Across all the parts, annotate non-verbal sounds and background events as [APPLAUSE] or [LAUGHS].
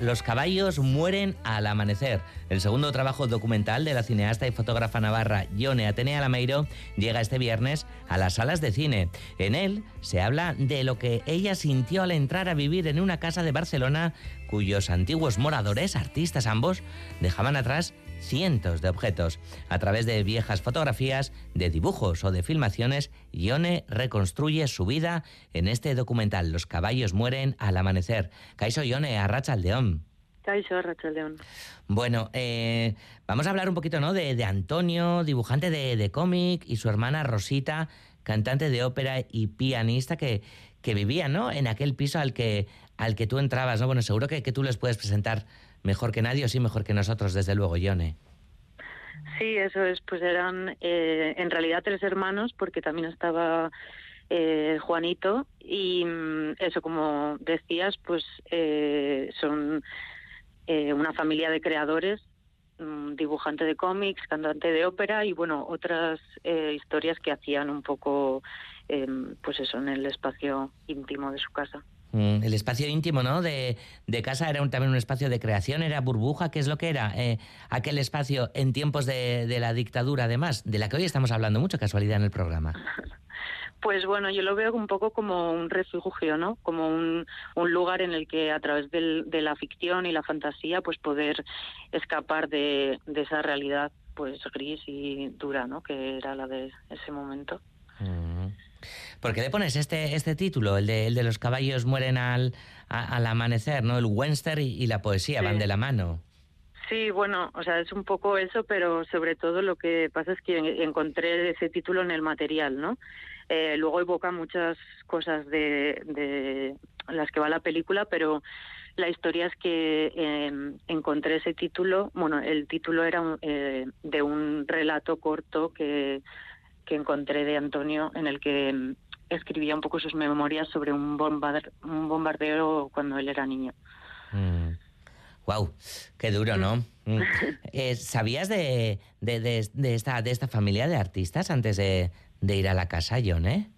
Los caballos mueren al amanecer. El segundo trabajo documental de la cineasta y fotógrafa navarra Ione Atenea Lameiro llega este viernes a las salas de cine. En él se habla de lo que ella sintió al entrar a vivir en una casa de Barcelona cuyos antiguos moradores, artistas ambos, dejaban atrás cientos de objetos. A través de viejas fotografías, de dibujos o de filmaciones, Ione reconstruye su vida en este documental Los caballos mueren al amanecer. Caiso Ione, Arracha Aldeón. Caiso Arracha Aldeón. Bueno, eh, vamos a hablar un poquito ¿no? de, Antonio, dibujante de, cómic, y su hermana Rosita, cantante de ópera y pianista que, que vivían ¿no? en aquel piso al que, al que tú entrabas. ¿no? Bueno, seguro que, que tú les puedes presentar mejor que nadie o sí mejor que nosotros, desde luego, Yone. Sí, eso es, pues eran eh, en realidad tres hermanos porque también estaba eh, Juanito y mm, eso, como decías, pues eh, son una familia de creadores, dibujante de cómics, cantante de ópera y bueno, otras historias que hacían un poco, pues eso, en el espacio íntimo de su casa. Mm, el espacio íntimo, ¿no? De, casa era también un espacio de creación, era burbuja, ¿qué es lo que era? Eh, aquel espacio en tiempos de, la dictadura, además, de la que hoy estamos hablando mucho, casualidad, en el programa. [LAUGHS] Pues bueno, yo lo veo un poco como un refugio, ¿no? Como un, lugar en el que a través de la ficción y la fantasía, pues poder escapar de, esa realidad, pues gris y dura, ¿no? Que era la de ese momento. ¿Por qué le pones este, este título, el de, el de los caballos mueren al, al amanecer, ¿no? El western y, la poesía van de la mano. Sí, bueno, o sea, es un poco eso, pero sobre todo lo que pasa es que encontré ese título en el material, ¿no? Eh, luego evoca muchas cosas de, de, las que va la película, pero la historia es que em, encontré ese título, bueno, el título era eh, de un relato corto que, que encontré de Antonio en el que em, escribía un poco sus memorias sobre un, un bombardeo cuando él era niño. Wow, mm. qué duro, ¿no? [LAUGHS] Mm. Eh, ¿Sabías de, de, esta, de esta familia de artistas antes de, ir a la casa, John, eh?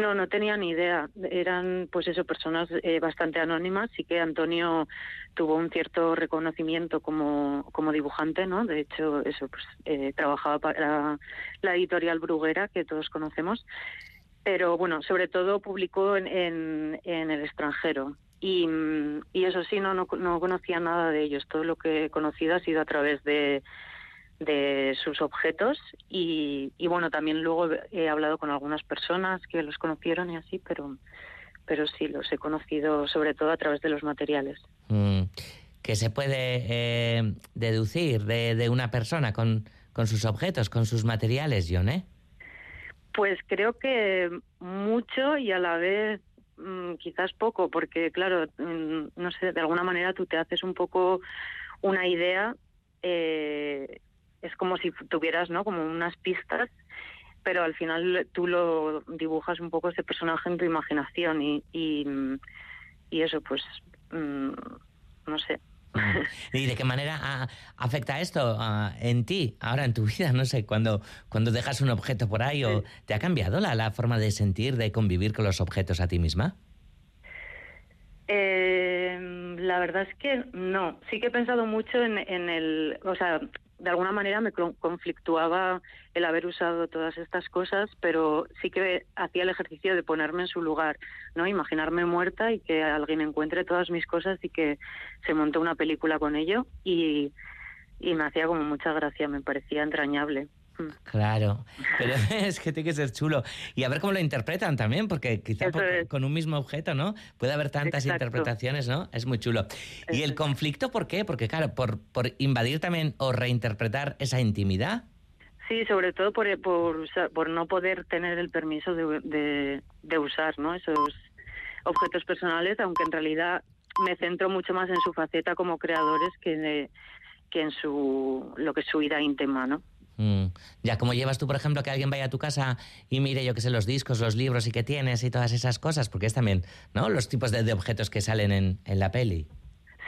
No, no tenía ni idea. Eran, pues eso, personas eh, bastante anónimas. Sí que Antonio tuvo un cierto reconocimiento como, como dibujante, ¿no? De hecho, eso, pues eh, trabajaba para la editorial Bruguera, que todos conocemos pero bueno, sobre todo publicó en, en, el extranjero. Y, y, eso sí, no, no, conocía nada de ellos. Todo lo que he conocido ha sido a través de, de sus objetos y, y, bueno, también luego he hablado con algunas personas que los conocieron y así, pero, pero sí, los he conocido sobre todo a través de los materiales. Mm. ¿Qué se puede eh, deducir de, de, una persona con, con sus objetos, con sus materiales, John, eh? Pues creo que mucho y a la vez mm, quizás poco, porque claro, mm, no sé, de alguna manera tú te haces un poco una idea, eh, es como si tuvieras, ¿no? Como unas pistas, pero al final tú lo dibujas un poco ese personaje en tu imaginación y, y, y eso, pues, mm, no sé, [LAUGHS] ¿Y de qué manera afecta esto en ti, ahora en tu vida? No sé, cuando, cuando dejas un objeto por ahí, o ¿te ha cambiado la, la forma de sentir, de convivir con los objetos a ti misma? Eh, la verdad es que no. Sí que he pensado mucho en, en el, o sea, de alguna manera me conflictuaba el haber usado todas estas cosas, pero sí que hacía el ejercicio de ponerme en su lugar, ¿no? Imaginarme muerta y que alguien encuentre todas mis cosas y que se montó una película con ello y, y me hacía como mucha gracia, me parecía entrañable. Claro, pero [LAUGHS] es que tiene que ser chulo. Y a ver cómo lo interpretan también, porque quizá con un mismo objeto, ¿no? Puede haber tantas interpretaciones, ¿no? Es muy chulo. ¿Y el conflicto por qué? Porque claro, por, por invadir también o reinterpretar esa intimidad. Sí, sobre todo por, por, por no poder tener el permiso de, de, usar ¿no? esos objetos personales, aunque en realidad me centro mucho más en su faceta como creadores que, que en su lo que es su vida íntima, ¿no? Mm. Ya, como llevas tú, por ejemplo, que alguien vaya a tu casa y mire, yo qué sé, los discos, los libros y que tienes y todas esas cosas, porque es también, ¿no? Los tipos de, objetos que salen en, en, la peli.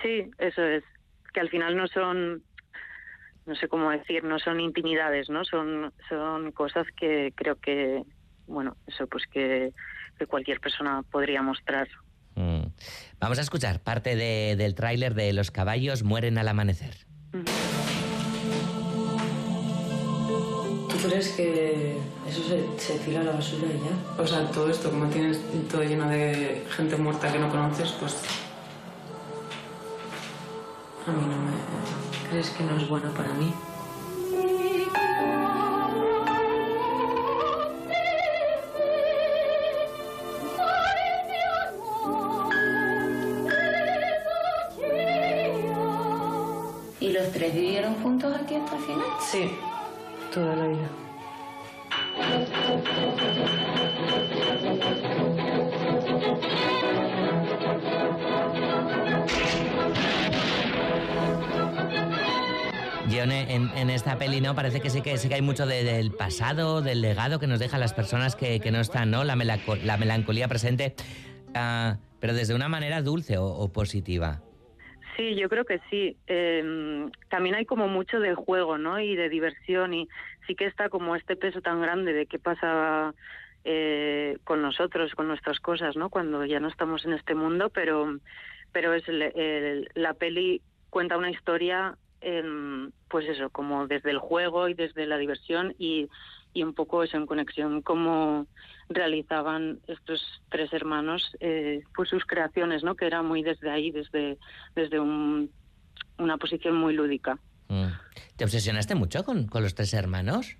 Sí, eso es. Que al final no son, no sé cómo decir, no son intimidades, ¿no? Son, son cosas que creo que, bueno, eso pues que, que cualquier persona podría mostrar. Mm. Vamos a escuchar parte del tráiler de Los caballos mueren al amanecer. Crees que eso se, se, tira a la basura y ya? O sea, todo esto, como tienes todo lleno de gente muerta que no conoces, pues... A mí no me... ¿Crees que no es bueno para mí? vivieron juntos aquí hasta el final? Sí, toda la en, en, esta peli no parece que sí que sí que hay mucho del pasado, del legado que nos dejan las personas que, que no están, ¿no? La, la melancolía presente, uh, pero desde una manera dulce o, o positiva. Sí, yo creo que sí. Eh, también hay como mucho de juego, ¿no? Y de diversión y sí que está como este peso tan grande de qué pasa eh, con nosotros, con nuestras cosas, ¿no? Cuando ya no estamos en este mundo, pero pero es el, la peli cuenta una historia, pues eso, como desde el juego y desde la diversión y y un poco eso en conexión cómo realizaban estos tres hermanos eh, pues sus creaciones no que era muy desde ahí desde desde un, una posición muy lúdica. Mm. te obsesionaste mucho con, con, los tres hermanos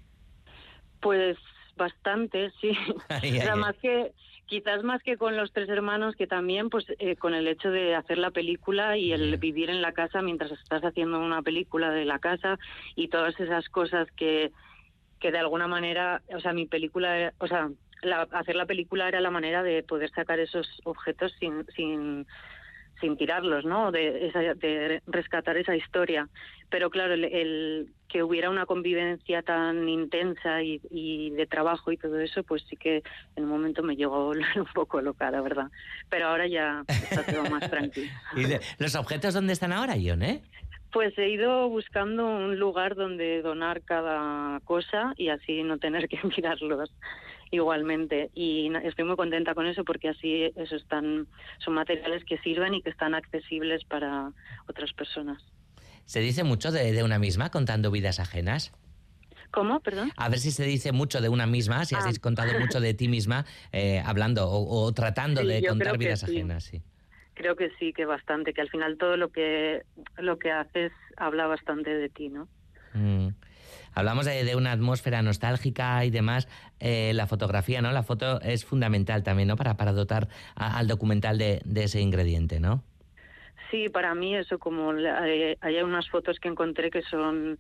pues bastante sí. [LAUGHS] Ay, ay, más que quizás más que con los tres hermanos que también pues eh, con el hecho de hacer la película y el vivir en la casa mientras estás haciendo una película de la casa y todas esas cosas que que de alguna manera, o sea, mi película, o sea, hacer la película era la manera de poder sacar esos objetos sin, sin, sin tirarlos, ¿no? De, de rescatar esa historia. Pero claro, el, que hubiera una convivencia tan intensa y, y, de trabajo y todo eso, pues sí que en un momento me llegó a volver [LAUGHS] un poco loca, la verdad. Pero ahora ya está todo más tranquilo. [LAUGHS] ¿Y de, los objetos dónde están ahora, Ion, eh? Pues he ido buscando un lugar donde donar cada cosa y así no tener que [LAUGHS] mirarlos igualmente y estoy muy contenta con eso porque así eso están son materiales que sirven y que están accesibles para otras personas. ¿Se dice mucho de, de una misma contando vidas ajenas? ¿Cómo? Perdón. A ver si se dice mucho de una misma, si ah. has contado mucho de ti misma, eh, hablando o, o tratando sí, de contar vidas sí. ajenas. Sí. Creo que sí, que bastante, que al final todo lo que lo que haces habla bastante de ti, ¿no? Hablamos de, una atmósfera nostálgica y demás. Eh, la fotografía, ¿no? La foto es fundamental también, ¿no? Para, para dotar a, al documental de, de, ese ingrediente, ¿no? Sí, para mí eso, como eh, hay unas fotos que encontré que son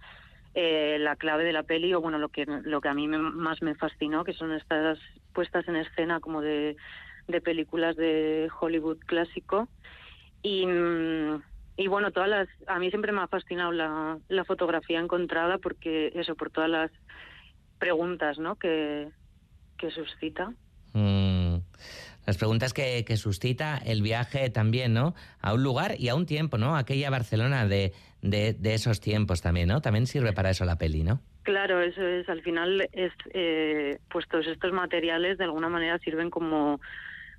eh, la clave de la peli, o bueno, lo que, lo que a mí me, más me fascinó, que son estas puestas en escena como de de películas de Hollywood clásico y, y bueno, todas las, a mí siempre me ha fascinado la, la fotografía encontrada porque eso, por todas las preguntas ¿no? que, que suscita. Mm. Las preguntas que, que, suscita el viaje también, ¿no? A un lugar y a un tiempo, ¿no? Aquella Barcelona de, de, de esos tiempos también, ¿no? También sirve para eso la peli, ¿no? Claro, eso es. Al final, es, eh, pues todos estos materiales de alguna manera sirven como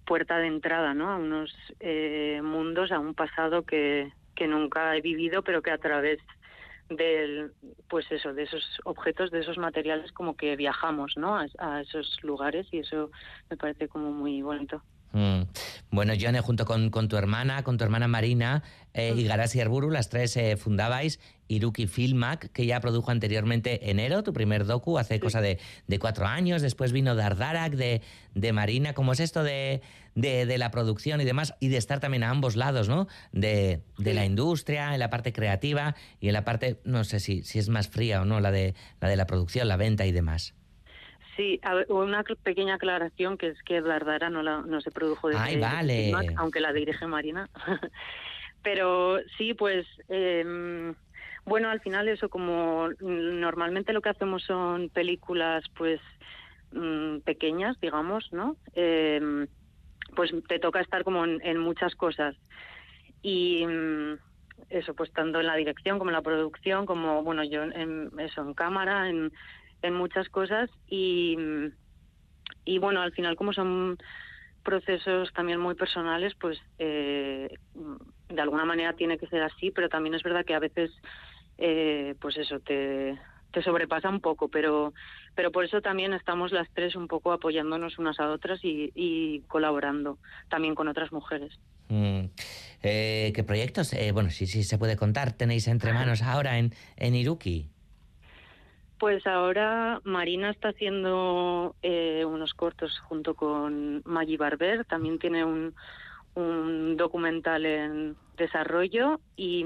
puerta de entrada ¿no? a unos eh, mundos, a un pasado que, que nunca he vivido, pero que a través del pues eso de esos objetos de esos materiales como que viajamos no a, esos lugares y eso me parece como muy bonito Mm. Bueno, Johnny, junto con, con, tu hermana, con tu hermana Marina eh, y Garasi Arburu, las tres eh, fundabais Iruki Filmac, que ya produjo anteriormente Enero, tu primer docu, hace sí. cosa de, de, cuatro años. Después vino Dardarak de, de Marina. ¿Cómo es esto de, de, de, la producción y demás? Y de estar también a ambos lados, ¿no? De, de sí. la industria, en la parte creativa y en la parte, no sé si, si es más fría o no, la de, la de la producción, la venta y demás. Sí, ver, una pequeña aclaración que es que Dardara no, la, no se produjo de Ay, vale. Mac, aunque la dirige Marina. [LAUGHS] Pero sí, pues eh, bueno, al final eso como normalmente lo que hacemos son películas pues mmm, pequeñas, digamos, ¿no? Eh, pues te toca estar como en, en muchas cosas. Y mmm, eso, pues tanto en la dirección como en la producción, como, bueno, yo en eso, en cámara, en en muchas cosas y, y bueno, al final como son procesos también muy personales, pues eh, de alguna manera tiene que ser así, pero también es verdad que a veces, eh, pues eso, te, te sobrepasa un poco, pero, pero por eso también estamos las tres un poco apoyándonos unas a otras y, y colaborando también con otras mujeres. Mm. Eh, ¿Qué proyectos? Eh, bueno, sí, sí, se puede contar. ¿Tenéis entre manos ahora en, en Iruki? Pues ahora Marina está haciendo eh, unos cortos junto con Maggie Barber. También tiene un, un documental en desarrollo y,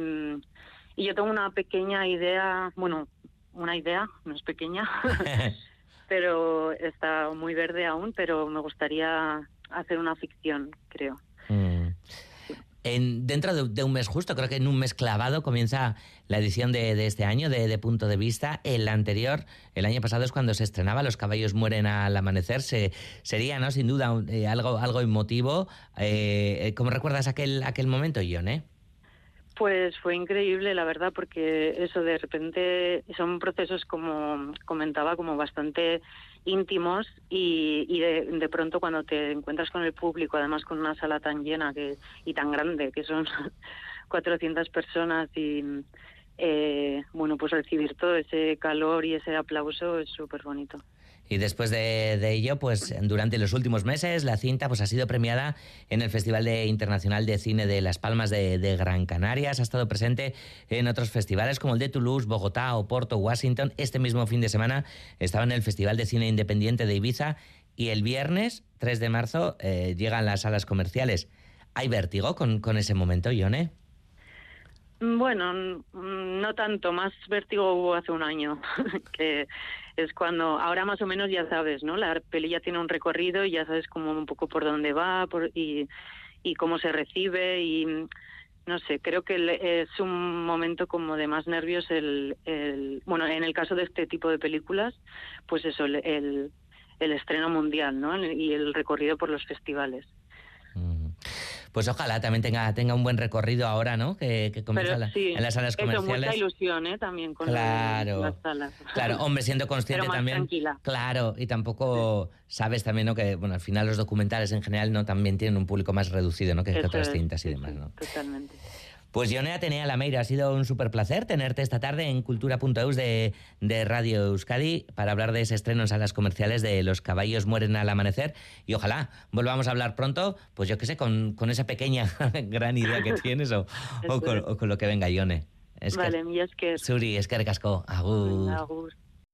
y yo tengo una pequeña idea, bueno, una idea, no es pequeña, [LAUGHS] [LAUGHS] pero está muy verde aún, pero me gustaría hacer una ficción, creo. En, dentro de, un mes justo, creo que en un mes clavado comienza la edición de, de este año de, de Punto de Vista. El anterior, el año pasado es cuando se estrenaba Los caballos mueren al amanecer. Se, sería, ¿no? Sin duda, eh, algo, algo emotivo. Eh, ¿Cómo recuerdas aquel, aquel momento, Ione? Pues fue increíble, la verdad, porque eso de repente son procesos, como comentaba, como bastante íntimos y, y de, pronto cuando te encuentras con el público, además con una sala tan llena que, y tan grande, que son [LAUGHS] 400 personas y eh, bueno, pues recibir todo ese calor y ese aplauso es súper bonito. Y después de, ello, pues durante los últimos meses, la cinta pues, ha sido premiada en el Festival de- Internacional de Cine de Las Palmas de, Gran Canarias. Ha estado presente en otros festivales como el de Toulouse, Bogotá, Oporto, Washington. Este mismo fin de semana estaba en el Festival de Cine Independiente de Ibiza. Y el viernes, 3 de marzo, eh, llegan las salas comerciales. ¿Hay vértigo con, con ese momento, Ione? Bueno, no tanto, más vértigo hubo hace un año, [LAUGHS] que es cuando, ahora más o menos ya sabes, ¿no? La peli ya tiene un recorrido y ya sabes como un poco por dónde va por, y, cómo se recibe y no sé, creo que es un momento como de más nervios el, el bueno, en el caso de este tipo de películas, pues eso, el, el, el estreno mundial, ¿no? Y el recorrido por los festivales. Pues ojalá también tenga, tenga un buen recorrido ahora, ¿no? Que, que comienza la- sí, en las salas eso, mucha comerciales. ilusión, ¿eh? También con Claro. las salas. Claro, hombre, siendo consciente Pero más también. tranquila. Claro, y tampoco sabes también, ¿no? Que, bueno, al final los documentales en general no también tienen un público más reducido, ¿no? Que, que otras es, cintas y demás, ¿no? Totalmente. Pues Yone Atenea Lameira, ha sido un súper placer tenerte esta tarde en Cultura.eus de, de Radio Euskadi para hablar de ese estreno en salas comerciales de Los caballos mueren al amanecer y ojalá volvamos a hablar pronto, pues yo qué sé, con, con esa pequeña [LAUGHS] gran idea que tienes o, o, con, o con lo que venga Yone. Es vale, mi esker. Suri, es que recasco. Agur. Venga, agur.